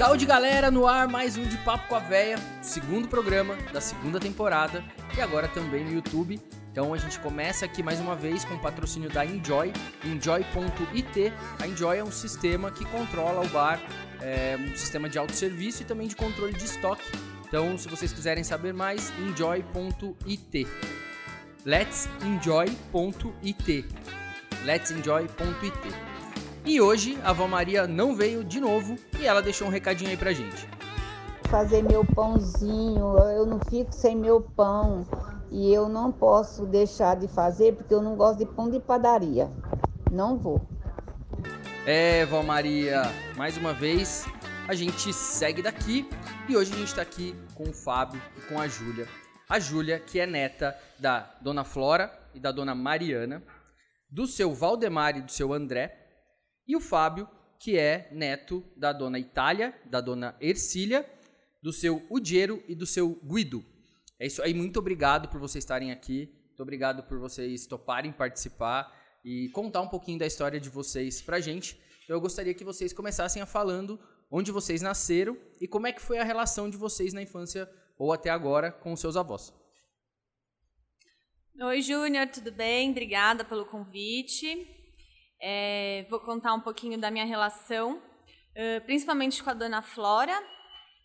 Saúde galera, no ar mais um de Papo com a Véia, segundo programa da segunda temporada e agora também no YouTube. Então a gente começa aqui mais uma vez com o patrocínio da Enjoy, enjoy.it. A Enjoy é um sistema que controla o bar, é um sistema de autosserviço e também de controle de estoque. Então, se vocês quiserem saber mais, enjoy.it. Let's enjoy.it. Let's enjoy.it. E hoje a Vó Maria não veio de novo e ela deixou um recadinho aí pra gente. Fazer meu pãozinho, eu não fico sem meu pão e eu não posso deixar de fazer porque eu não gosto de pão de padaria. Não vou. É, Vó Maria, mais uma vez a gente segue daqui e hoje a gente tá aqui com o Fábio e com a Júlia. A Júlia, que é neta da Dona Flora e da Dona Mariana, do seu Valdemar e do seu André, e o Fábio, que é neto da Dona Itália, da Dona Ercília, do seu Udiero e do seu Guido. É isso aí, muito obrigado por vocês estarem aqui, muito obrigado por vocês toparem participar e contar um pouquinho da história de vocês pra gente. Eu gostaria que vocês começassem a falando onde vocês nasceram e como é que foi a relação de vocês na infância ou até agora com os seus avós. Oi, Júnior, tudo bem? Obrigada pelo convite. É, vou contar um pouquinho da minha relação, principalmente com a Dona Flora.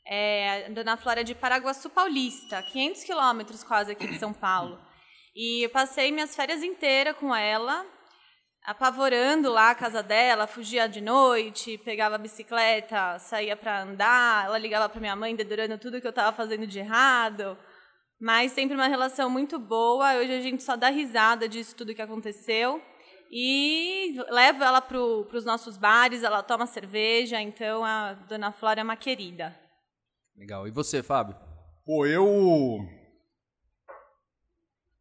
É, a Dona Flora é de Paraguaçu Paulista, 500 quilômetros quase aqui de São Paulo. E eu passei minhas férias inteiras com ela, apavorando lá a casa dela, fugia de noite, pegava a bicicleta, saía para andar, ela ligava para minha mãe dedurando tudo que eu estava fazendo de errado. Mas sempre uma relação muito boa. Hoje a gente só dá risada disso tudo que aconteceu. E levo ela para os nossos bares, ela toma cerveja, então a dona Flora é uma querida. Legal. E você, Fábio? Pô, eu.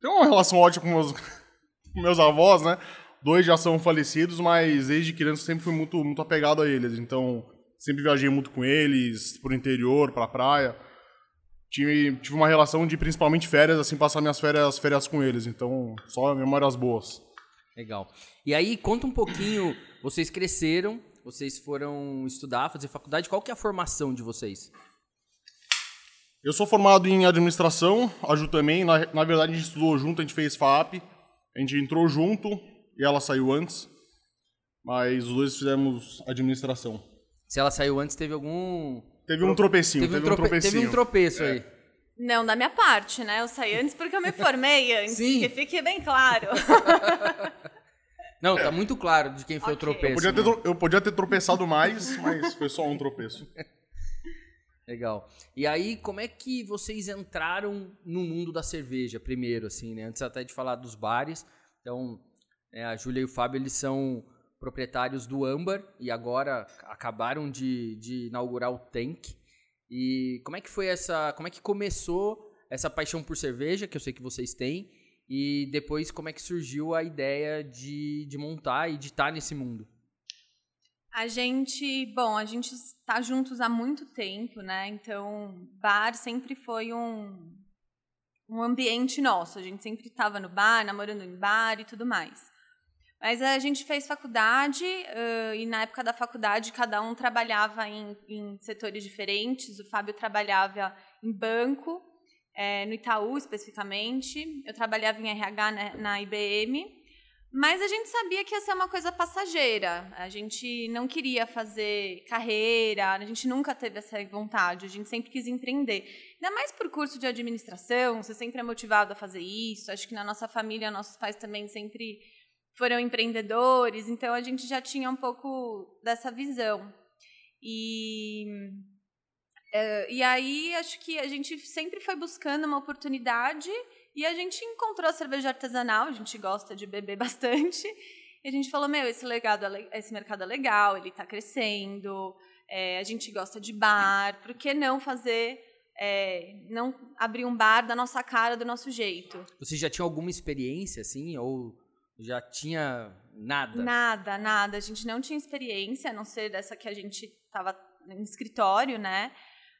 Tenho uma relação ótima com meus, com meus avós, né? Dois já são falecidos, mas desde criança sempre fui muito, muito apegado a eles. Então, sempre viajei muito com eles, pro interior, pra praia. Tive, tive uma relação de principalmente férias, assim, passar minhas férias, férias com eles. Então, só memórias boas. Legal. E aí, conta um pouquinho, vocês cresceram, vocês foram estudar, fazer faculdade, qual que é a formação de vocês? Eu sou formado em administração, a Ju também, na, na verdade a gente estudou junto, a gente fez FAP, a gente entrou junto e ela saiu antes, mas os dois fizemos administração. Se ela saiu antes, teve algum... Teve um tropecinho, teve, um, trope... tropecinho. Teve um tropeço é. aí. Não, da minha parte, né? Eu saí antes porque eu me formei antes, Sim. que fique bem claro. Não, tá muito claro de quem foi okay. o tropeço. Eu podia, ter, eu podia ter tropeçado mais, mas foi só um tropeço. Legal. E aí, como é que vocês entraram no mundo da cerveja primeiro, assim, né? Antes até de falar dos bares. Então, é, a Júlia e o Fábio, eles são proprietários do Ambar e agora acabaram de, de inaugurar o Tank. E como é que foi essa, como é que começou essa paixão por cerveja, que eu sei que vocês têm, e depois como é que surgiu a ideia de, de montar e de estar nesse mundo? A gente, bom, a gente está juntos há muito tempo, né? Então, bar sempre foi um, um ambiente nosso. A gente sempre estava no bar, namorando em bar e tudo mais. Mas a gente fez faculdade uh, e na época da faculdade cada um trabalhava em, em setores diferentes. O Fábio trabalhava em banco, é, no Itaú especificamente. Eu trabalhava em RH né, na IBM. Mas a gente sabia que ia ser uma coisa passageira. A gente não queria fazer carreira, a gente nunca teve essa vontade, a gente sempre quis empreender. Ainda mais por curso de administração, você sempre é motivado a fazer isso. Acho que na nossa família, nossos pais também sempre foram empreendedores, então a gente já tinha um pouco dessa visão. E, uh, e aí acho que a gente sempre foi buscando uma oportunidade e a gente encontrou a cerveja artesanal, a gente gosta de beber bastante. E a gente falou, meu, esse, legado é, esse mercado é legal, ele está crescendo, é, a gente gosta de bar, por que não fazer, é, não abrir um bar da nossa cara, do nosso jeito? Você já tinha alguma experiência, assim, ou já tinha nada? Nada, nada. A gente não tinha experiência, a não ser dessa que a gente estava no escritório, né?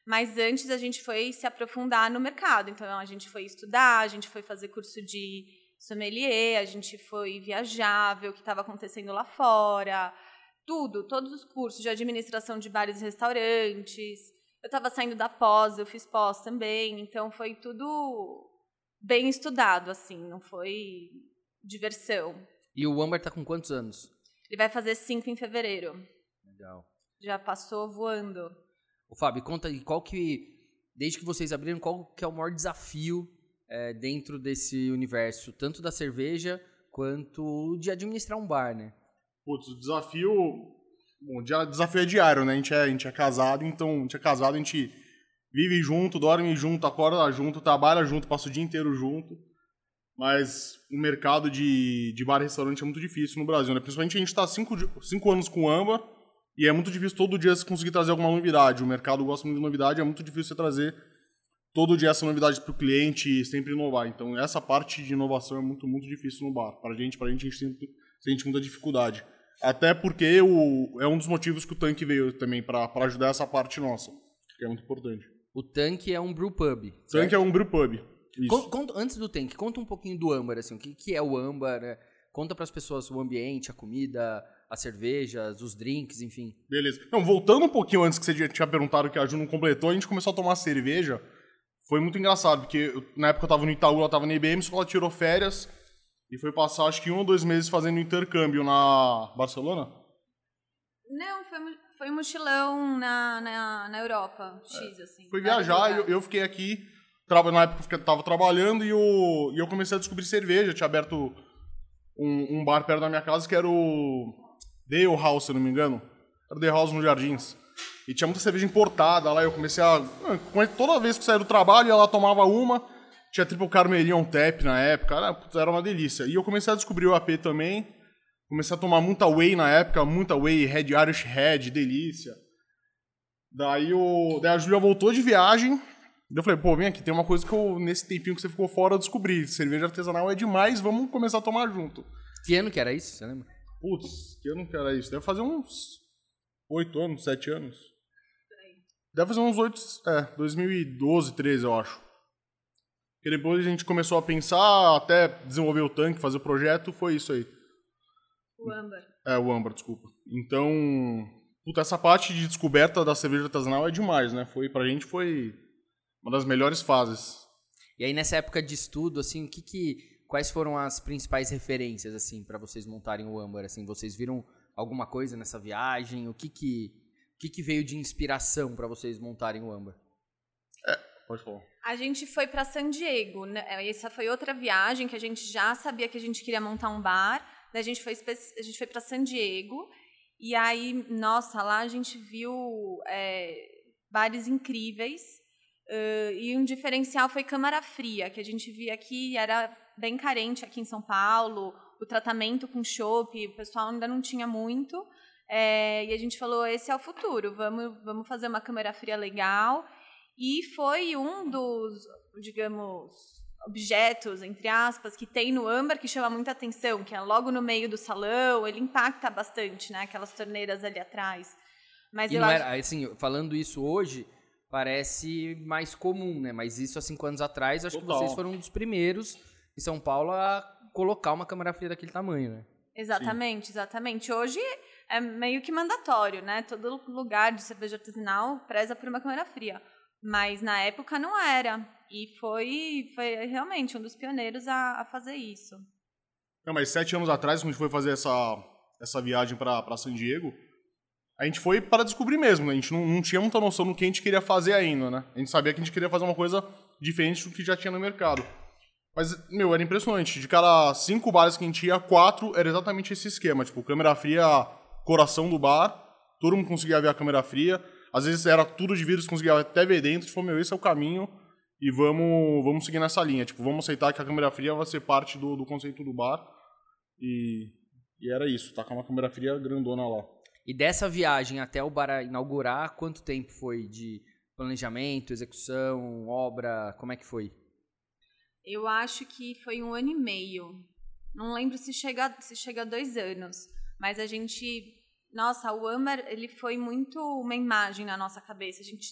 Mas antes a gente foi se aprofundar no mercado. Então a gente foi estudar, a gente foi fazer curso de sommelier, a gente foi viajar, ver o que estava acontecendo lá fora. tudo, todos os cursos de administração de bares e restaurantes. Eu estava saindo da pós, eu fiz pós também, então foi tudo bem estudado, assim, não foi diversão. E o Amber tá com quantos anos? Ele vai fazer cinco em fevereiro. Legal. Já passou voando. Ô, Fábio, conta aí, qual que, desde que vocês abriram, qual que é o maior desafio é, dentro desse universo, tanto da cerveja quanto de administrar um bar, né? Putz, o desafio. Bom, o desafio é diário, né? A gente é, a gente é casado, então a gente é casado, a gente vive junto, dorme junto, acorda junto, trabalha junto, passa o dia inteiro junto. Mas o mercado de, de bar e restaurante é muito difícil no Brasil, né? Principalmente a gente está cinco, cinco anos com Amba e é muito difícil todo dia você conseguir trazer alguma novidade. O mercado gosta muito de novidade, é muito difícil você trazer todo dia essa novidade para o cliente e sempre inovar. Então essa parte de inovação é muito, muito difícil no bar. Para a gente, a gente, a gente sempre sente muita dificuldade. Até porque o, é um dos motivos que o tanque veio também para ajudar essa parte nossa, que é muito importante. O tanque é um brew pub. O tanque é um brew pub. Con, conta, antes do tanque, conta um pouquinho do âmbar, assim, o que, que é o âmbar, né? Conta para as pessoas o ambiente, a comida, as cervejas, os drinks, enfim. Beleza. Então, voltando um pouquinho antes que você tinha perguntado que a Ju não completou, a gente começou a tomar cerveja. Foi muito engraçado, porque eu, na época eu tava no Itaú, ela tava na IBM, só ela tirou férias e foi passar acho que um ou dois meses fazendo intercâmbio na Barcelona. Não, foi, foi um mochilão na, na, na Europa, X, é. assim. Foi viajar eu, eu fiquei aqui na época eu estava trabalhando e eu, e eu comecei a descobrir cerveja. Eu tinha aberto um, um, bar perto da minha casa que era o Dale House, se não me engano. Era o Dale House nos Jardins. E tinha muita cerveja importada lá. Eu comecei a. Toda vez que saía do trabalho, ela tomava uma. Tinha Triple Carmelion Tap na época. Era, era uma delícia. E eu comecei a descobrir o AP também. Comecei a tomar muita whey na época, muita whey, Red Irish Red, delícia. Daí, o, daí a Julia voltou de viagem, eu falei, pô, vem aqui, tem uma coisa que eu, nesse tempinho que você ficou fora, eu descobri. Cerveja artesanal é demais, vamos começar a tomar junto. Que ano que era isso, você lembra? Putz, que ano que era isso? Deve fazer uns oito anos, sete anos. Deve fazer uns oito, é, 2012, 13, eu acho. E depois a gente começou a pensar, até desenvolver o tanque, fazer o projeto, foi isso aí. O âmbar. É, o âmbar, desculpa. Então, puta, essa parte de descoberta da cerveja artesanal é demais, né? Foi, pra gente foi uma das melhores fases. E aí nessa época de estudo, assim, o que que quais foram as principais referências assim para vocês montarem o Amber? Assim, vocês viram alguma coisa nessa viagem? O que que o que, que veio de inspiração para vocês montarem o Amber? É, pode falar. A gente foi para San Diego. Né? Essa foi outra viagem que a gente já sabia que a gente queria montar um bar. Daí a gente foi a gente foi para San Diego e aí, nossa, lá a gente viu é, bares incríveis Uh, e um diferencial foi câmara fria, que a gente via aqui, era bem carente aqui em São Paulo, o tratamento com chopp, o pessoal ainda não tinha muito. É, e a gente falou, esse é o futuro, vamos, vamos fazer uma câmera fria legal. E foi um dos, digamos, objetos, entre aspas, que tem no âmbar que chama muita atenção, que é logo no meio do salão, ele impacta bastante, né? Aquelas torneiras ali atrás. Mas e eu não acho... era, assim, falando isso hoje, parece mais comum, né? Mas isso há cinco anos atrás, acho Total. que vocês foram um dos primeiros em São Paulo a colocar uma câmera fria daquele tamanho, né? Exatamente, exatamente. Hoje é meio que mandatório, né? Todo lugar de cerveja artesanal preza por uma câmera fria. Mas na época não era. E foi, foi realmente um dos pioneiros a, a fazer isso. Não, mas sete anos atrás, quando a gente foi fazer essa, essa viagem para San Diego, a gente foi para descobrir mesmo, né? A gente não, não, tinha muita noção do que a gente queria fazer ainda, né? A gente sabia que a gente queria fazer uma coisa diferente do que já tinha no mercado. Mas, meu, era impressionante. De cada cinco bares que a gente ia, quatro era exatamente esse esquema. Tipo, câmera fria, coração do bar, todo mundo conseguia ver a câmera fria. Às vezes era tudo de vidro, conseguia até ver dentro. Falou, meu, esse é o caminho e vamos, vamos seguir nessa linha. Tipo, vamos aceitar que a câmera fria vai ser parte do, do conceito do bar. E, e era isso, tá com uma câmera fria grandona lá. E dessa viagem até o bar inaugurar, quanto tempo foi de planejamento, execução, obra? Como é que foi? Eu acho que foi um ano e meio. Não lembro se chega, se chega a dois anos. Mas a gente. Nossa, o Amber ele foi muito uma imagem na nossa cabeça. A gente,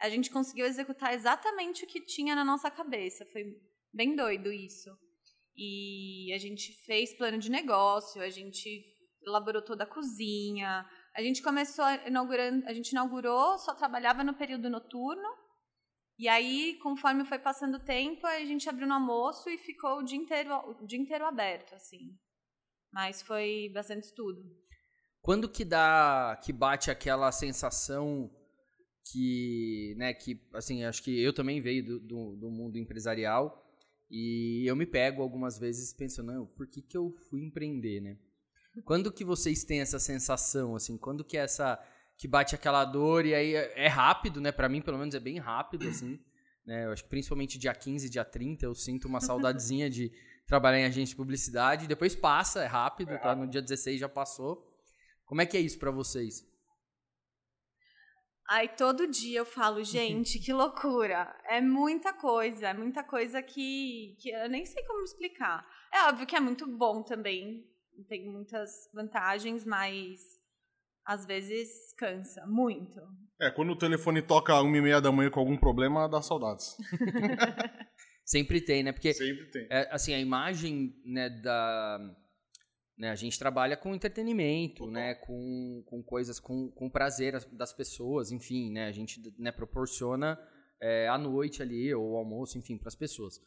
a gente conseguiu executar exatamente o que tinha na nossa cabeça. Foi bem doido isso. E a gente fez plano de negócio, a gente elaborou toda a cozinha. A gente começou inaugurando, a gente inaugurou, só trabalhava no período noturno. E aí, conforme foi passando o tempo, a gente abriu no almoço e ficou o dia inteiro, o dia inteiro aberto, assim. Mas foi bastante estudo. Quando que dá, que bate aquela sensação que, né, que, assim, acho que eu também veio do, do, do mundo empresarial e eu me pego algumas vezes pensando, por que que eu fui empreender, né? Quando que vocês têm essa sensação, assim, quando que é essa, que bate aquela dor e aí é, é rápido, né, para mim pelo menos é bem rápido, assim, né, eu acho que principalmente dia 15, dia 30 eu sinto uma saudadezinha de trabalhar em agência de publicidade, depois passa, é rápido, tá, no dia 16 já passou. Como é que é isso para vocês? Aí todo dia eu falo, gente, que loucura. É muita coisa, é muita coisa que, que eu nem sei como explicar. É óbvio que é muito bom também, tem muitas vantagens, mas às vezes cansa muito. É, quando o telefone toca uma e meia da manhã com algum problema, dá saudades. Sempre tem, né? Porque, Sempre tem. é, assim, a imagem né, da né? A gente trabalha com entretenimento, Total. né? Com, com coisas, com, com prazer das pessoas, enfim, né? A gente né, proporciona é, a noite ali, ou o almoço, enfim, para as pessoas.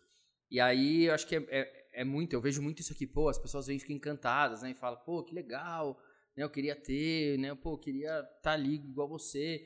E aí, eu acho que é, é, é muito, eu vejo muito isso aqui, pô, as pessoas vêm ficam encantadas, né? E falam, pô, que legal, né? Eu queria ter, né? Pô, eu queria estar tá ali igual você.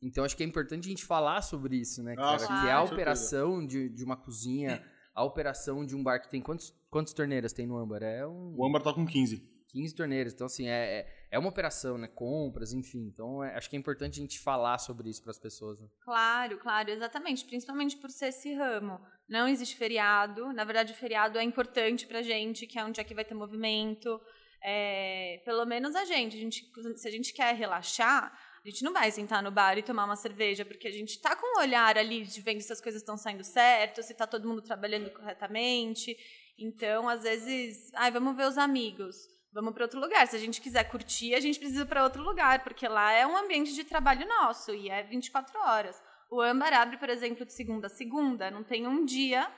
Então, acho que é importante a gente falar sobre isso, né, cara? sim, que é a operação de, de uma cozinha, a operação de um bar que tem quantos, quantas torneiras tem no âmbar? É um... O Âmbar tá com 15. 15 torneiras. Então, assim, é, é, é uma operação, né? Compras, enfim. Então, é- acho que é importante a gente falar sobre isso para as pessoas. Né? Claro, claro, exatamente. Principalmente por ser esse ramo. Não existe feriado. Na verdade, o feriado é importante pra gente, que é um dia que vai ter movimento. É, pelo menos a gente, a gente. Se a gente quer relaxar, a gente não vai sentar no bar e tomar uma cerveja, porque a gente tá com um olhar ali de vendo se as coisas estão saindo certo, se tá todo mundo trabalhando corretamente. Então, às vezes, ai, vamos ver os amigos. Vamos para outro lugar. Se a gente quiser curtir, a gente precisa ir para outro lugar, porque lá é um ambiente de trabalho nosso e é 24 horas. O âmbar abre, por exemplo, de segunda a segunda. Não tem um dia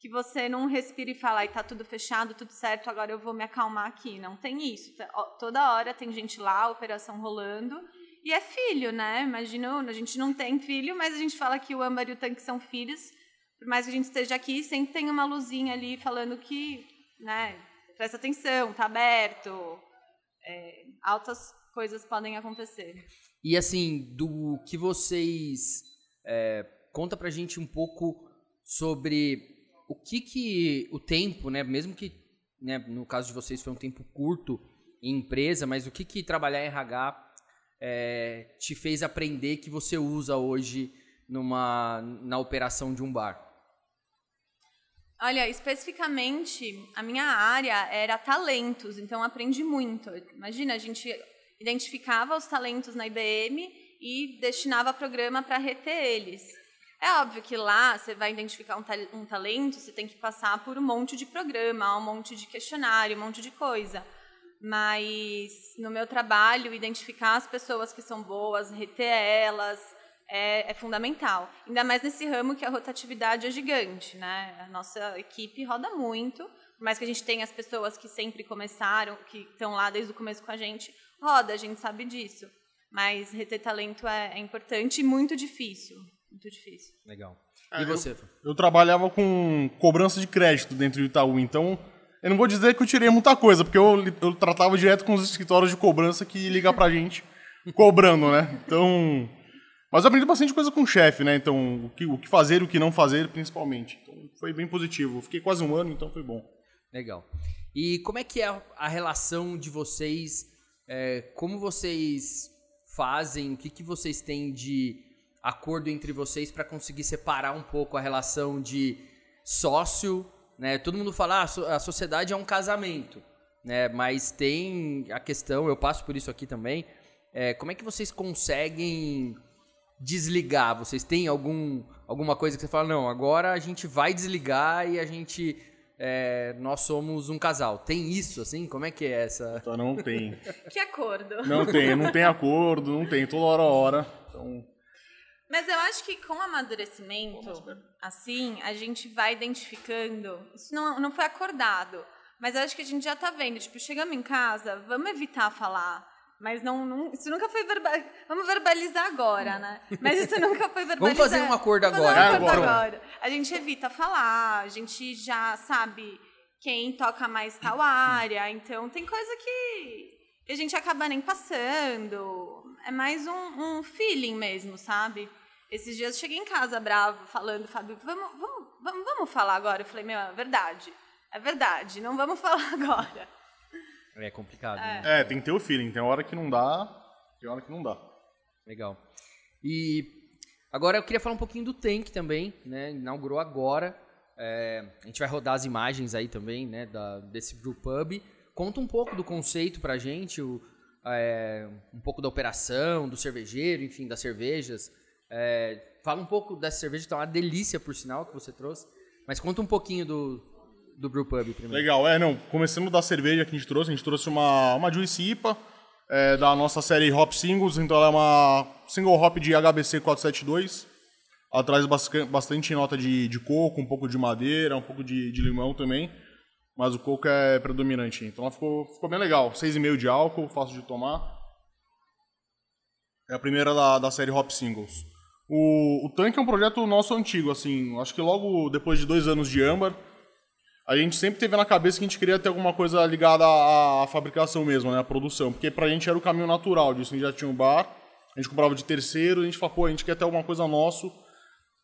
que você não respira e fala, ai, tá tudo fechado, tudo certo, agora eu vou me acalmar aqui. Não tem isso. Toda hora tem gente lá, operação rolando. E é filho, né? Imagina, a gente não tem filho, mas a gente fala que o âmbar e o tanque são filhos. Por mais que a gente esteja aqui, sempre tem uma luzinha ali falando que, né, presta atenção, tá aberto. É, altas coisas podem acontecer. E, assim, do que vocês... É, conta pra gente um pouco sobre o que que o tempo, né? Mesmo que, né, no caso de vocês foi um tempo curto em empresa, mas o que que trabalhar em RH é, te fez aprender que você usa hoje numa, na operação de um bar? Olha, especificamente, a minha área era talentos, então aprendi muito. Imagina, a gente identificava os talentos na IBM e destinava programa para reter eles. É óbvio que lá você vai identificar um, ta- um talento, você tem que passar por um monte de programa, um monte de questionário, um monte de coisa. Mas no meu trabalho, identificar as pessoas que são boas, reter elas, é, é fundamental. Ainda mais nesse ramo que a rotatividade é gigante, né? A nossa equipe roda muito, por mais que a gente tenha as pessoas que sempre começaram, que estão lá desde o começo com a gente, roda, a gente sabe disso. Mas reter talento é, é importante e muito difícil. Muito difícil. Legal. É, e você? Fê? Eu trabalhava com cobrança de crédito dentro do Itaú, então eu não vou dizer que eu tirei muita coisa, porque eu, eu tratava direto com os escritórios de cobrança que ligam pra gente cobrando, né? Então. Mas eu aprendi bastante coisa com o chefe, né? Então, o que, o que fazer e o que não fazer, principalmente. Então, foi bem positivo. Eu fiquei quase um ano, então foi bom. Legal. E como é que é a- relação de vocês? é, como vocês fazem? O que, que vocês têm de acordo entre vocês para conseguir separar um pouco a relação de sócio? Né? Todo mundo fala, ah, a sociedade é um casamento, né? Mas tem a questão, eu passo por isso aqui também. é, como é que vocês conseguem desligar? Vocês têm algum, alguma coisa que você fala, não, agora a gente vai desligar e a gente. é, nós somos um casal. Tem isso, assim? Como é que é essa. Então não tem. Que acordo! Não tem, não tem acordo, não tem, toda hora a hora. Então, Mas eu acho que com o amadurecimento, assim, a gente vai identificando. Isso não, não foi acordado, Mas eu acho que a gente já tá vendo, tipo, chegamos em casa, vamos evitar falar. Mas não, não isso nunca foi verbalizado. Vamos verbalizar agora, né? Mas isso nunca foi verbalizado. Vamos fazer um acordo agora. um acordo Agora. agora. A gente evita falar, a gente já sabe quem toca mais tal área. Então tem coisa que a gente acaba nem passando. É mais um, um feeling mesmo, sabe? Esses dias eu cheguei em casa bravo, falando, Fábio, vamos, vamos, vamos, vamos falar agora. Eu falei, meu, é verdade. É verdade, não vamos falar agora. É complicado, É. né? É, tem que ter o feeling. Tem hora que não dá, tem hora que não dá. Legal. E agora eu queria falar um pouquinho do Tank também, né? Inaugurou agora. É, a gente vai rodar as imagens aí também, né? Da, desse brew pub. Conta um pouco do conceito pra gente, o, é, um pouco da operação, do cervejeiro, enfim, das cervejas. É, fala um pouco dessa cerveja, que tá uma delícia, por sinal, que você trouxe. Mas conta um pouquinho do, do brew pub primeiro. Legal, é, não, começando da cerveja que a gente trouxe, a gente trouxe uma, uma Juicy IPA, é, da nossa série Hop Singles, então ela é uma single hop de HBC 472, ela traz bastante nota de, de coco, um pouco de madeira, um pouco de, de limão também, mas o coco é predominante, então ela ficou, ficou bem legal, 6,5 de álcool, fácil de tomar, é a primeira da, da série Hop Singles. O, o tanque é um projeto nosso antigo, assim, acho que logo depois de dois anos de âmbar, a gente sempre teve na cabeça que a gente queria ter alguma coisa ligada à, à fabricação mesmo, né, à produção, porque pra gente era o caminho natural disso, a gente já tinha um bar, a gente comprava de terceiro, a gente falou, pô, a gente quer ter alguma coisa nosso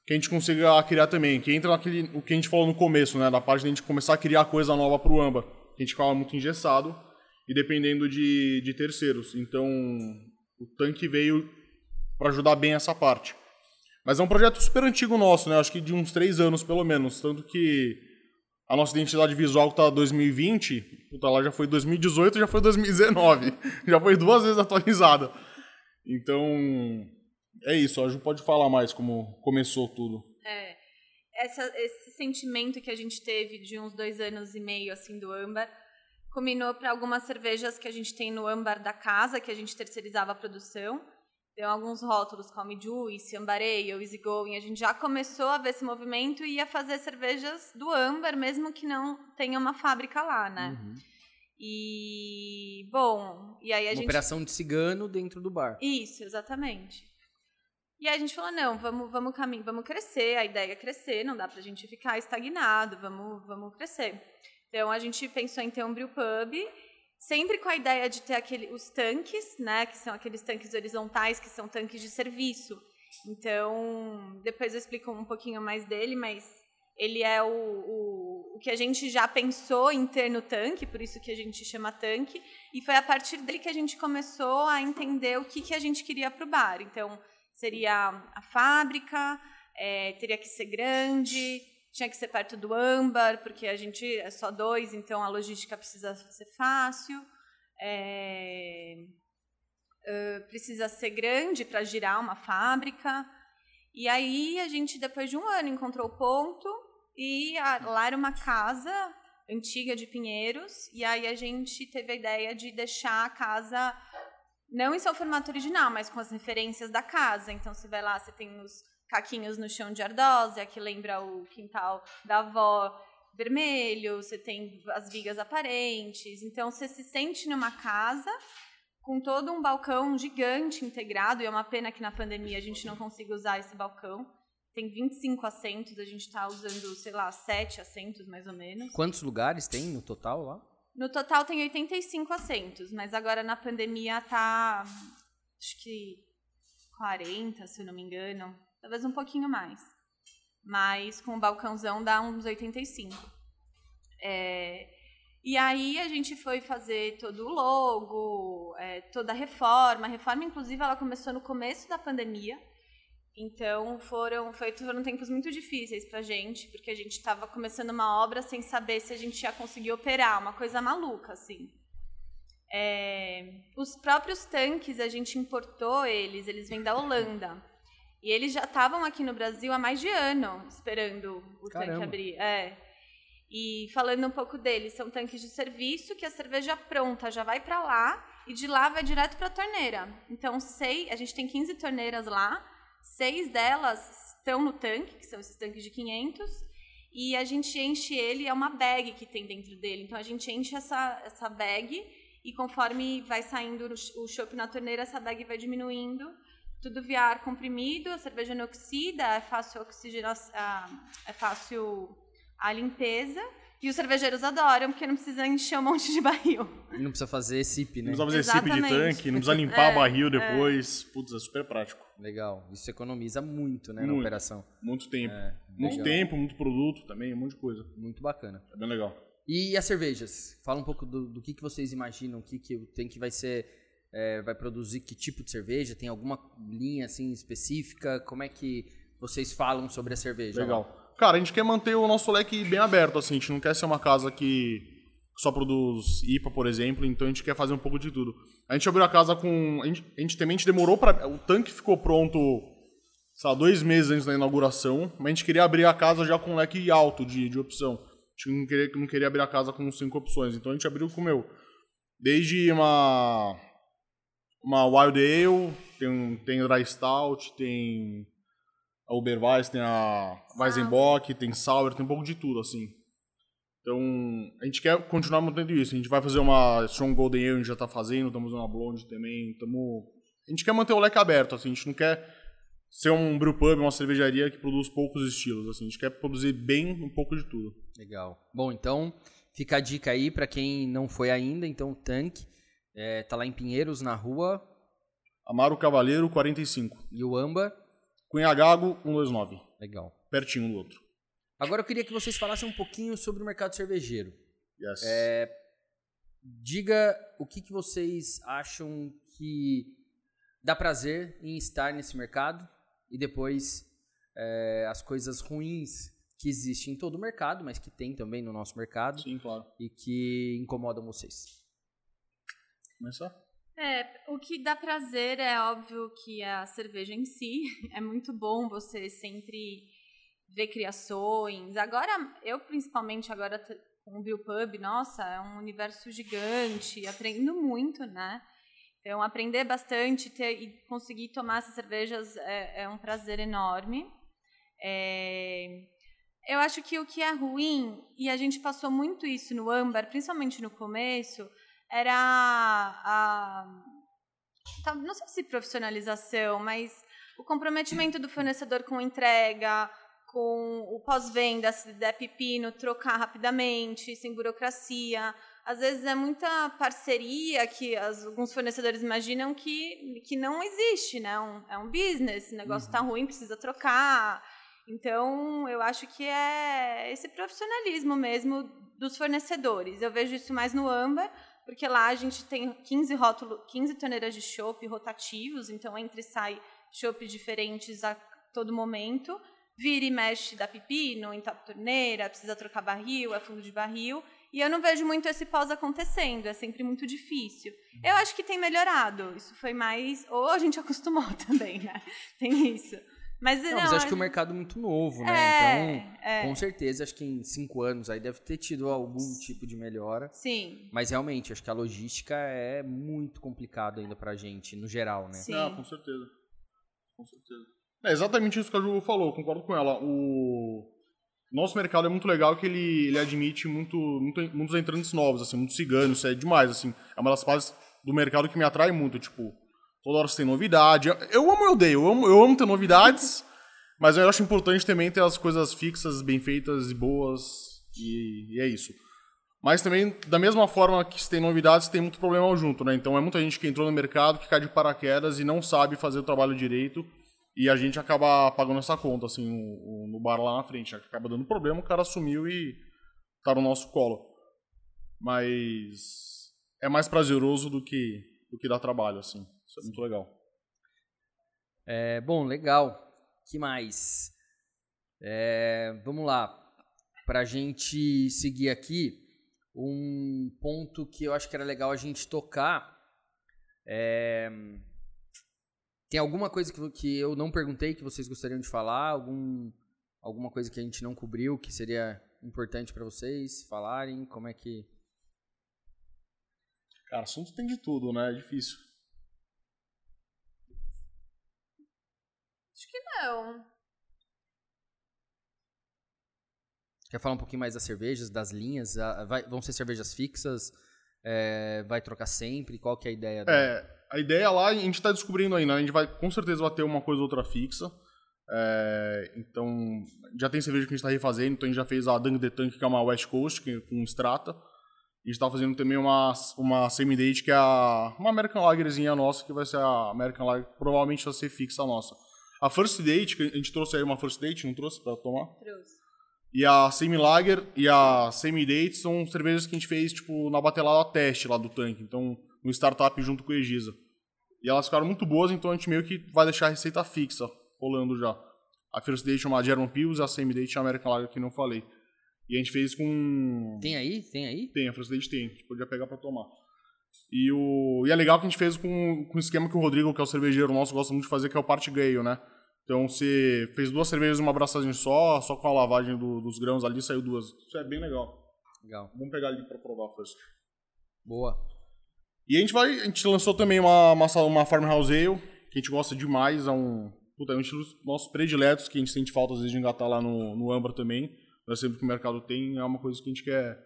que a gente consiga criar também, que entra naquele, o que a gente falou no começo, né, da parte de a gente começar a criar coisa nova pro âmbar, que a gente ficava muito engessado e dependendo de, de terceiros, então o tanque veio para ajudar bem essa parte. Mas é um projeto super antigo nosso, né? Acho que de uns três anos, pelo menos. Tanto que a nossa identidade visual que tá 2020, puta, lá já foi 2018, já foi 2019. já foi duas vezes atualizada. Então, é isso. A Ju pode falar mais como começou tudo. É, essa, esse sentimento que a gente teve de uns dois anos e meio assim do âmbar combinou para algumas cervejas que a gente tem no âmbar da casa, que a gente terceirizava a produção. Tem alguns rótulos como Juice, Ambar Ale, Easy Going. A gente já começou a ver esse movimento e ia fazer cervejas do âmbar, mesmo que não tenha uma fábrica lá, né? Uhum. E, bom, e aí a Uma gente... operação de cigano dentro do bar. Isso, exatamente. E aí a gente falou, não, vamos, vamos caminho, vamos crescer, a ideia é crescer, não dá pra gente ficar estagnado, vamos, vamos crescer. Então a gente pensou em ter um brew pub, sempre com a ideia de ter aquele, os tanques, né, que são aqueles tanques horizontais, que são tanques de serviço. Então, depois eu explico um pouquinho mais dele, mas ele é o, o, o que a gente já pensou em ter no tanque, por isso que a gente chama tanque, e foi a partir dele que a gente começou a entender o que, que a gente queria para o bar. Então, seria a fábrica, é, teria que ser grande, tinha que ser perto do âmbar, porque a gente é só dois, então a logística precisa ser fácil. É, precisa ser grande para girar uma fábrica. E aí a gente, depois de um ano, encontrou o ponto e a, lá era uma casa antiga de Pinheiros, e aí a gente teve a ideia de deixar a casa não em seu formato original, mas com as referências da casa. Então, você vai lá, você tem os caquinhos no chão de ardósia, que lembra o quintal da avó vermelho, você tem as vigas aparentes. Então, você se sente numa casa com todo um balcão gigante integrado, e é uma pena que na pandemia a gente não consiga usar esse balcão. Tem 25 assentos, a gente está usando, sei lá, 7 assentos mais ou menos. Quantos lugares tem no total lá? No total tem 85 assentos, mas agora na pandemia tá acho que 40, se eu não me engano, talvez um pouquinho mais. Mas com o balcãozão dá uns 85. É, e aí a gente foi fazer todo o logo, é, toda a reforma. A reforma, inclusive, ela começou no começo da pandemia. Então foram, foi, foram tempos muito difíceis pra gente, porque a gente estava começando uma obra sem saber se a gente ia conseguir operar, uma coisa maluca, assim. É, os próprios tanques, a gente importou eles, eles vêm da Holanda. E eles já estavam aqui no Brasil há mais de ano, esperando o Caramba. tanque abrir. É. E falando um pouco deles, são tanques de serviço que a cerveja pronta já vai para lá e de lá vai direto para a torneira. Então, sei, a gente tem 15 torneiras lá, seis delas estão no tanque, que são esses tanques de 500, e a gente enche ele, é uma bag que tem dentro dele. Então a gente enche essa, essa bag e conforme vai saindo o chopp na torneira, essa bag vai diminuindo. Tudo via ar comprimido, a cerveja não oxida, é fácil oxigenação, é fácil a limpeza. E os cervejeiros adoram, porque não precisa encher um monte de barril. Não precisa fazer SIP, né? Não precisa fazer SIP de tanque, não precisa limpar é, barril depois. É. Putz, é super prático. Legal. Isso economiza muito, né, muito. na operação. Muito tempo. É, muito legal. tempo, muito produto também, um monte de coisa. Muito bacana. É bem legal. E as cervejas? Fala um pouco do, do que, que vocês imaginam, o que, que o Tank vai ser, é, vai produzir, que tipo de cerveja? Tem alguma linha assim específica? Como é que vocês falam sobre a cerveja? Legal. Cara, a gente quer manter o nosso leque bem aberto, assim. A gente não quer ser uma casa que só produz IPA, por exemplo, então a gente quer fazer um pouco de tudo. A gente abriu a casa com. A gente, a gente também a gente demorou para. O tanque ficou pronto, sei lá, dois meses antes da inauguração, mas a gente queria abrir a casa já com um leque alto de, de opção. A gente não queria, não queria abrir a casa com cinco opções, então a gente abriu com o meu. Desde uma. Uma Wild Ale, tem, tem Dry Stout, tem a Uberweiss, tem a Weizenbock, tem Sauer, tem um pouco de tudo, assim. Então, a gente quer continuar mantendo isso. A gente vai fazer uma Strong Golden Ale, a gente já está fazendo, estamos fazendo uma Blonde também. Tamo... A gente quer manter o leque aberto, assim. A gente não quer ser um brewpub, uma cervejaria que produz poucos estilos, assim. A gente quer produzir bem um pouco de tudo. Legal. Bom, então, fica a dica aí para quem não foi ainda. Então, o Tank é, tá lá em Pinheiros, na rua... Amaro Cavaleiro, 45. E o Amba? Cunhagago 129. Legal. Pertinho do outro. Agora eu queria que vocês falassem um pouquinho sobre o mercado cervejeiro. Yes. É, diga o que, que vocês acham que dá prazer em estar nesse mercado e depois é, as coisas ruins que existem em todo o mercado, mas que tem também no nosso mercado. Sim, claro. E que incomodam vocês. Começar? É, o que dá prazer é óbvio que a cerveja em si. É muito bom você sempre ver criações. Agora, eu principalmente agora com o Pub, nossa, é um universo gigante, aprendo muito, né? Então, aprender bastante ter, e conseguir tomar essas cervejas é, é um prazer enorme. É, eu acho que o que é ruim, e a gente passou muito isso no âmbar, principalmente no começo, era a, a não sei se profissionalização, mas o comprometimento do fornecedor com entrega, com o pós-venda, se der pepino, trocar rapidamente, sem burocracia. Às vezes é muita parceria que as, alguns fornecedores imaginam que, que não existe, né? Um, é um business, o negócio está uhum. ruim, precisa trocar. Então, eu acho que é esse profissionalismo mesmo dos fornecedores. Eu vejo isso mais no Amber, porque lá a gente tem 15 rótulos, 15 torneiras de chopp rotativos, então entra e sai chopp diferentes a todo momento. Vira e mexe da pepino, entope torneira, precisa trocar barril, é fundo de barril. E eu não vejo muito esse pós acontecendo, é sempre muito difícil. Eu acho que tem melhorado. Isso foi mais. Ou a gente acostumou também, né? Tem isso. Mas, não, não mas acho que o mercado é muito novo, né? É, então, é. com certeza, acho que em cinco anos aí deve ter tido algum tipo de melhora. Sim. Mas realmente, acho que a logística é muito complicado ainda pra gente, no geral, né? Sim. Não, com certeza. Com certeza. É exatamente isso que a Ju falou, concordo com ela. O nosso mercado é muito legal que ele, ele admite muito, muito, muitos entrantes novos, assim, muitos ciganos, isso é demais, assim. É uma das partes do mercado que me atrai muito, tipo, Toda hora você tem novidade. Eu amo e odeio. Eu amo, eu amo ter novidades, mas eu acho importante também ter as coisas fixas, bem feitas e boas. E, e é isso. Mas também, da mesma forma que se tem novidades, tem muito problema junto, né? Então é muita gente que entrou no mercado, que cai de paraquedas e não sabe fazer o trabalho direito. E a gente acaba pagando essa conta, assim, no, no bar lá na frente. Acaba dando problema, o cara sumiu e tá no nosso colo. Mas é mais prazeroso do que, do que dá trabalho, assim. Isso é muito legal. É, bom, legal. que mais? É, vamos lá. Para a gente seguir aqui, um ponto que eu acho que era legal a gente tocar. É, tem alguma coisa que, que eu não perguntei que vocês gostariam de falar? Algum, alguma coisa que a gente não cobriu que seria importante para vocês falarem? Como é que. Cara, assunto tem de tudo, né? É difícil. Acho que não. Quer falar um pouquinho mais das cervejas, das linhas? Ah, vai- vão ser cervejas fixas? É, vai trocar sempre? Qual que é a ideia? da- É, a ideia lá a gente tá descobrindo ainda. né? A gente vai, com certeza, vai ter uma coisa ou outra fixa. É, então, já tem cerveja que a gente tá refazendo. Então, a gente já fez a Dang the Tank, que é uma West Coast, que, com Strata. A gente tá fazendo também uma, uma semi-date, que é a, uma American Lagerzinha nossa, que vai ser a American Lager, provavelmente vai ser fixa a nossa. A First Date, que a gente trouxe aí uma First Date, não trouxe pra tomar? Trouxe. E a Semi-Lager e a Semi-Date são cervejas que a gente fez, tipo, na batelada teste lá do tanque. Então, no startup junto com o Egisa. E elas ficaram muito boas, então a gente meio que vai deixar a receita fixa rolando já. A First Date é uma German Pils e a Semi-Date é a American Lager, que não falei. E a gente fez com... Tem aí? Tem aí? Tem, a First Date tem. A gente podia pegar pra tomar. E, o... e é legal que a gente fez com, com o esquema que o Rodrigo, que é o cervejeiro nosso, gosta muito de fazer, que é o parte gale, né? Então você fez duas cervejas uma abraçagem só, só com a lavagem do- dos grãos ali, saiu duas. Isso é bem legal. Legal. Vamos pegar ali pra provar first. Boa. E a gente vai. A gente lançou também uma, uma, uma Farmhouse Ale, que a gente gosta demais. É um. Puta, é um estilo dos nossos prediletos que a gente sente falta às vezes de engatar lá no, no Amber também. Mas sempre que o mercado tem, é uma coisa que a gente quer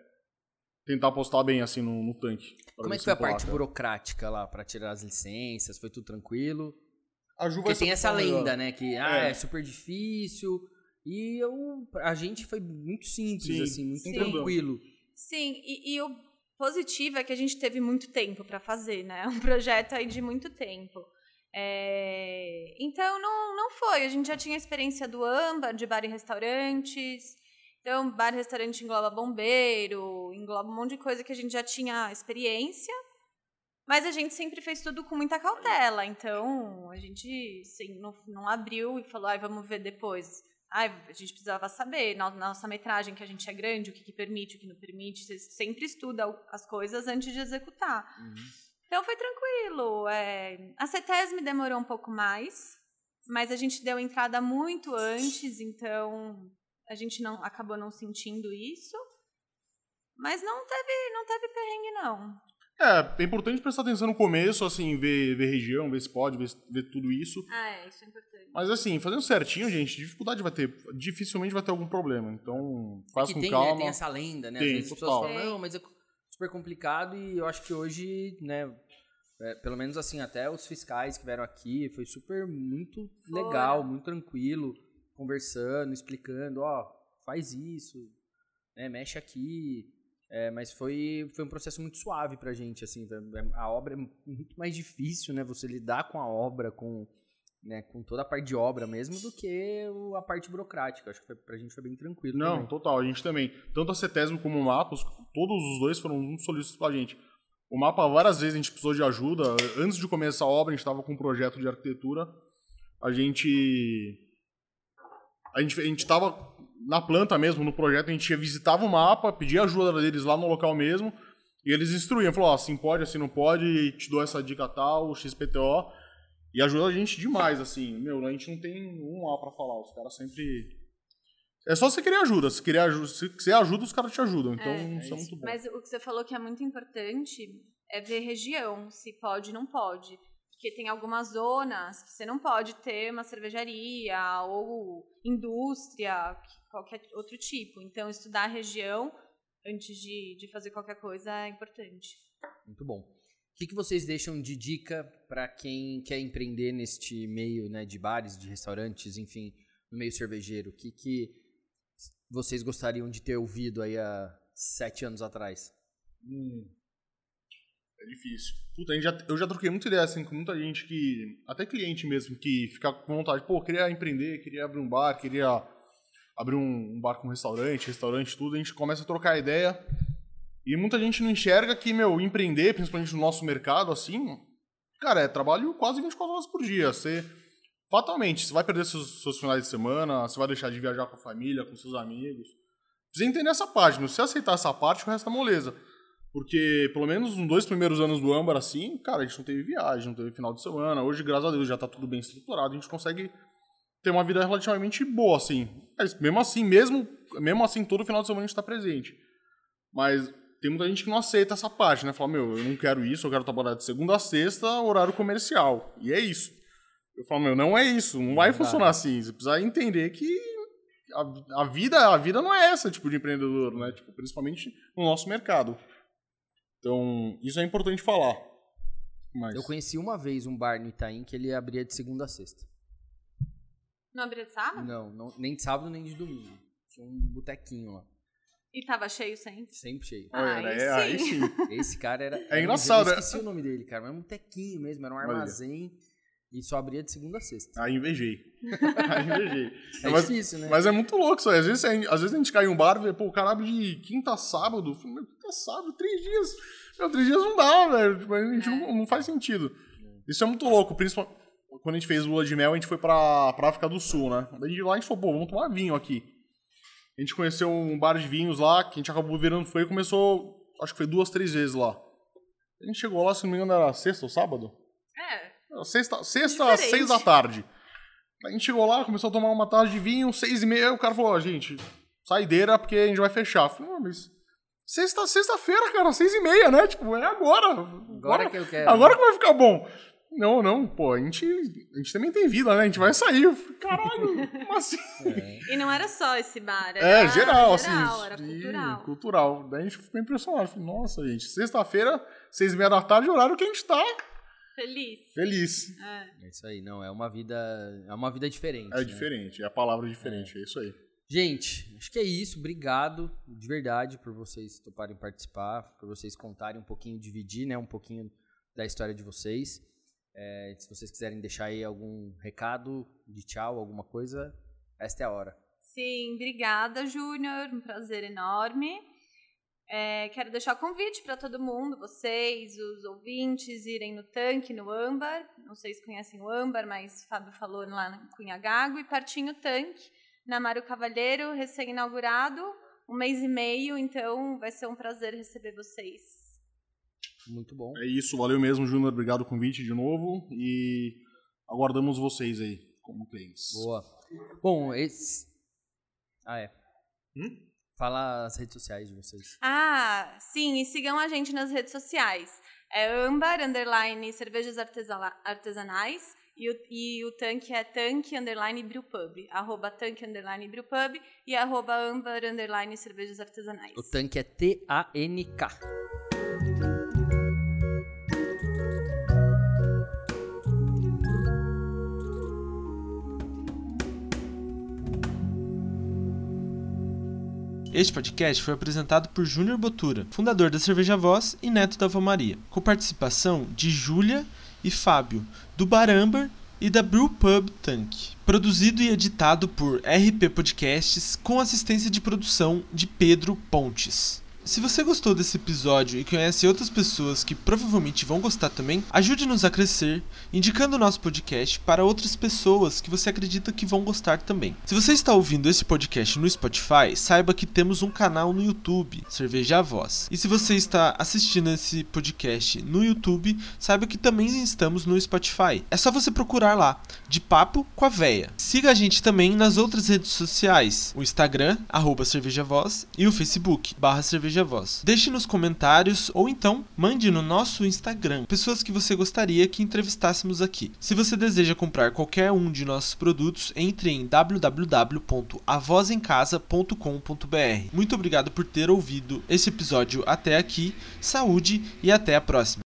tentar apostar bem assim no, no tanque. Como é que foi a parte burocrática lá pra tirar as licenças? Foi tudo tranquilo? A Ju vai Porque tem essa melhor. lenda, né? Que ah, É. é. super difícil. E eu, a gente foi muito simples, Sim, assim, muito sim. tranquilo. Sim, e, e o positivo é que a gente teve muito tempo para fazer, né? Um projeto aí de muito tempo. É, Então, não, não foi. A gente já tinha experiência do AMBA, de bar e restaurantes. Então, bar e restaurante engloba bombeiro, engloba um monte de coisa que a gente já tinha experiência. Mas a gente sempre fez tudo com muita cautela. Então, a gente assim, não, não abriu e falou, ai, vamos ver depois. Ai, a gente precisava saber, na na nossa metragem, que a gente é grande, o que, que permite, o que não permite. Você sempre estuda as coisas antes de executar. Então foi tranquilo. É... A CETESM demorou um pouco mais, mas a gente deu entrada muito antes, então a gente não acabou não sentindo isso. Mas não teve, não teve perrengue, não. É, é importante prestar atenção no começo, assim, ver, ver região, ver se pode, ver, ver tudo isso. Ah, é, isso é importante. Mas assim, fazendo certinho, gente, dificuldade vai ter. Dificilmente vai ter algum problema. Então, faz que com tem, né, calma. tem essa lenda, né? Tem, Às vezes as pessoas total. falam, Tem. não, mas é super complicado e eu acho que hoje, né, é, pelo menos assim, até os fiscais que vieram aqui, foi super, muito Foram. legal, muito tranquilo, conversando, explicando, ó, faz isso, né, mexe aqui, é, mas foi, foi um processo muito suave pra gente, assim, a obra é muito mais difícil, né, você lidar com a obra, com, né, com toda a parte de obra mesmo, do que a parte burocrática, acho que foi, pra gente foi bem tranquilo Não, também. total. A gente também. Tanto a CETESM como o MAPA, os- todos os dois foram muito solícitos pra gente. O MAPA, várias vezes a gente precisou de ajuda. Antes de começar a obra, a gente estava com um projeto de arquitetura. A gente. A gente, a gente tava na planta mesmo, no projeto, a gente ia, visitava o mapa, pedia ajuda deles lá no local mesmo, e eles instruíam, falaram, ó, assim pode, assim não pode, te dou essa dica tal, XPTO, e ajuda a gente demais, assim, meu, a gente não tem um A pra falar, os caras sempre... É só você querer ajuda, se querer ajuda, se você ajuda, os caras te ajudam, então É, isso é muito bom. Mas o que você falou que é muito importante é ver região, se pode não pode. Porque tem algumas zonas que você não pode ter uma cervejaria ou indústria, que- qualquer outro tipo. Então, estudar a região antes de, de fazer qualquer coisa é importante. Muito bom. O que, que vocês deixam de dica para quem quer empreender neste meio né, de bares, de restaurantes, enfim, no meio cervejeiro? O que, que vocês gostariam de ter ouvido aí há sete anos atrás? Hum. É difícil. Puta, já, eu já troquei muita ideia assim com muita gente que. Até cliente mesmo, que fica com vontade, pô, queria empreender, queria abrir um bar, queria abrir um, um bar com restaurante, restaurante, tudo. A gente começa a trocar ideia. E muita gente não enxerga que, meu, empreender, principalmente no nosso mercado, assim, cara, é trabalho quase 24 horas por dia. Você. Fatalmente, você vai perder seus, seus finais de semana, você vai deixar de viajar com a família, com seus amigos. Precisa entender essa parte. Se você aceitar essa parte, o resto é moleza. Porque, pelo menos nos dois primeiros anos do Âmbar, assim, cara, a gente não teve viagem, não teve final de semana. Hoje, graças a Deus, já tá tudo bem estruturado. A gente consegue ter uma vida relativamente boa, assim. Mas, mesmo assim, mesmo, mesmo assim, todo final de semana a gente tá presente. Mas tem muita gente que não aceita essa parte, né? Fala, meu, eu não quero isso, eu quero trabalhar de segunda a sexta, horário comercial. E é isso. Eu falo, meu, não é isso, não vai funcionar assim. Você precisa entender que a, a, vida, a vida não é essa, tipo, de empreendedor, né? Tipo, principalmente no nosso mercado. Então, isso é importante falar. Mas... Eu conheci uma vez um bar no Itaim que ele abria de segunda a sexta. Não abria de sábado? Não, não nem de sábado nem de domingo. Tinha um botequinho lá. E tava cheio sempre? Sempre cheio. Ah, Olha, aí é, aí sim. Esse cara era. É engraçado, Eu né? esqueci o nome dele, cara, mas era um tequinho mesmo, era um Olha. E só abria de segunda a sexta. Aí invejei. Aí invejei. É mas, difícil, né? mas é muito louco isso aí. Às vezes, a gente- às vezes a gente cai em um bar e vê, pô, o cara abre de quinta a sábado. Meu, quinta a sábado, três dias. Meu, três dias não dá, velho. Tipo, a gente não, não faz sentido. Isso é muito louco, principalmente quando a gente fez lua de mel, a gente foi pra, pra África do Sul, né? Daí de lá a gente falou, pô, vamos tomar vinho aqui. A gente conheceu um bar de vinhos lá, que a gente acabou virando foi e começou, acho que foi duas, três vezes lá. A gente chegou lá, se não me engano, era sexta ou sábado? É. Sexta, sexta às seis da tarde. A gente chegou lá, começou a tomar uma taça de vinho, seis e meia, aí o cara falou, gente, saideira porque a gente vai fechar. Eu falei, "Ah, mas sexta, sexta-feira, cara, seis e meia, né? Tipo, é agora. Agora que eu quero. Agora que vai ficar bom. Não, não, pô, a gente, a gente também tem vida, né? A gente vai sair. Eu falei, Caralho, como assim? E não era só esse bar, era É, geral, assim. geral, era e- cultural. cultural. Daí a gente ficou impressionado. Falei, nossa, gente, sexta-feira, seis e meia da tarde, horário que a gente tá Feliz. feliz. É. É isso aí, não. É uma vida. É uma vida diferente. É né? diferente, é a palavra diferente, é isso aí. Gente, acho que é isso. Obrigado de verdade por vocês toparem participar, por vocês contarem um pouquinho, dividir, né, um pouquinho da história de vocês. É, se vocês quiserem deixar aí algum recado de tchau, alguma coisa, esta é a hora. Sim, obrigada, Júnior. Um prazer enorme. É, quero deixar o convite para todo mundo, vocês, os ouvintes, irem no tanque, no âmbar. Não sei se conhecem o âmbar, mas o Fábio falou lá no Cunhagago. E Partinho Tanque, na Mário Cavalheiro, recém-inaugurado, um mês e meio. Então vai ser um prazer receber vocês. Muito bom. É isso, valeu mesmo, Júnior. Obrigado pelo convite de novo. E aguardamos vocês aí como clientes. Boa. Bom, esse. Ah, é. Hum? Fala as redes sociais de vocês. Ah, sim, e sigam a gente nas redes sociais. É âmbar, underline, cervejas artesanais. E o, e o tanque é tanque, underline, brewpub. Arroba tanque, underline, brewpub. E arroba âmbar, underline, cervejas artesanais. O tanque é T-A-N-K. Este podcast foi apresentado por Júnior Botura, fundador da Cerveja Voz e neto da Avó Maria, com participação de Júlia e Fábio, do Barambar e da Brew Pub Tank. Produzido e editado por RP Podcasts, com assistência de produção de Pedro Pontes. Se você gostou desse episódio e conhece outras pessoas que provavelmente vão gostar também, ajude-nos a crescer, indicando o nosso podcast para outras pessoas que você acredita que vão gostar também. Se você está ouvindo esse podcast no Spotify, saiba que temos um canal no YouTube, Cerveja a Voz. E se você está assistindo esse podcast no YouTube, saiba que também estamos no Spotify. É só você procurar lá, de papo com a véia. Siga a gente também nas outras redes sociais, o Instagram, arroba Cerveja Voz, e o Facebook, barra Cerveja Voz. Deixe nos comentários ou então mande no nosso Instagram pessoas que você gostaria que entrevistássemos aqui. Se você deseja comprar qualquer um de nossos produtos, entre em www.avozencasa.com.br. Muito obrigado por ter ouvido esse episódio até aqui. Saúde e até a próxima.